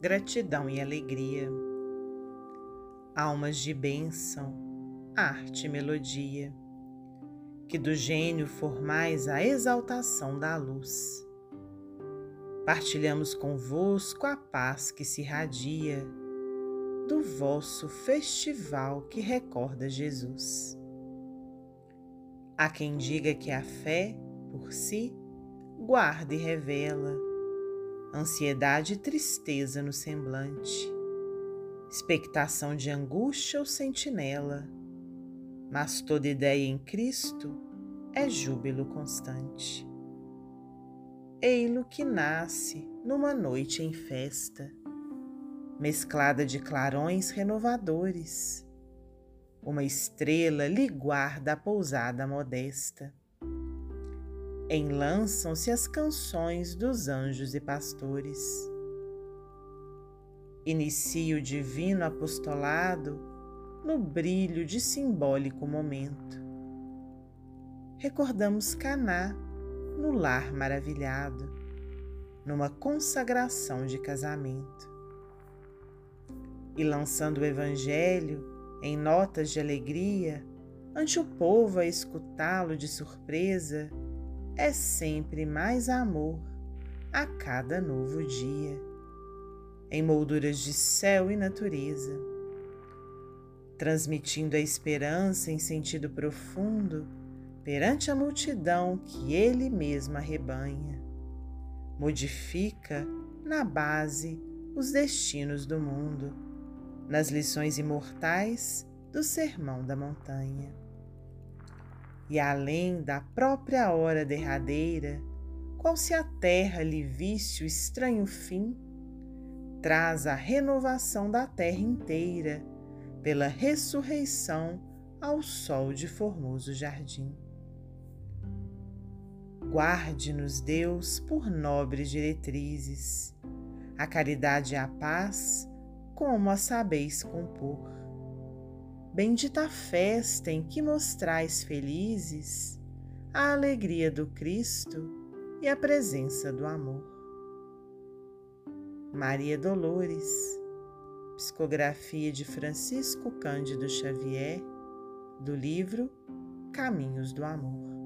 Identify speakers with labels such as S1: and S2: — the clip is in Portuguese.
S1: gratidão e alegria. Almas de bênção, arte e melodia, que do gênio formais a exaltação da luz. Partilhamos convosco a paz que se irradia do vosso festival que recorda Jesus. Há quem diga que a fé, por si, guarda e revela ansiedade e tristeza no semblante, expectação de angústia ou sentinela, mas toda ideia em Cristo é júbilo constante. Ei-lo que nasce numa noite em festa, mesclada de clarões renovadores. Uma estrela lhe guarda a pousada modesta enlançam-se as canções dos anjos e pastores. Inicia o divino apostolado no brilho de simbólico momento. Recordamos Caná no lar maravilhado, numa consagração de casamento. E lançando o evangelho em notas de alegria, ante o povo a escutá-lo de surpresa, é sempre mais amor a cada novo dia, em molduras de céu e natureza, transmitindo a esperança em sentido profundo perante a multidão que ele mesmo arrebanha. Modifica na base os destinos do mundo, nas lições imortais do Sermão da Montanha e além da própria hora derradeira, qual se a terra lhe visse o estranho fim, traz a renovação da terra inteira pela ressurreição ao sol de formoso jardim. Guarde-nos, Deus, por nobres diretrizes, a caridade e a paz, como a sabeis compor Bendita festa em que mostrais felizes a alegria do Cristo e a presença do amor. Maria Dolores, psicografia de Francisco Cândido Xavier, do livro Caminhos do Amor.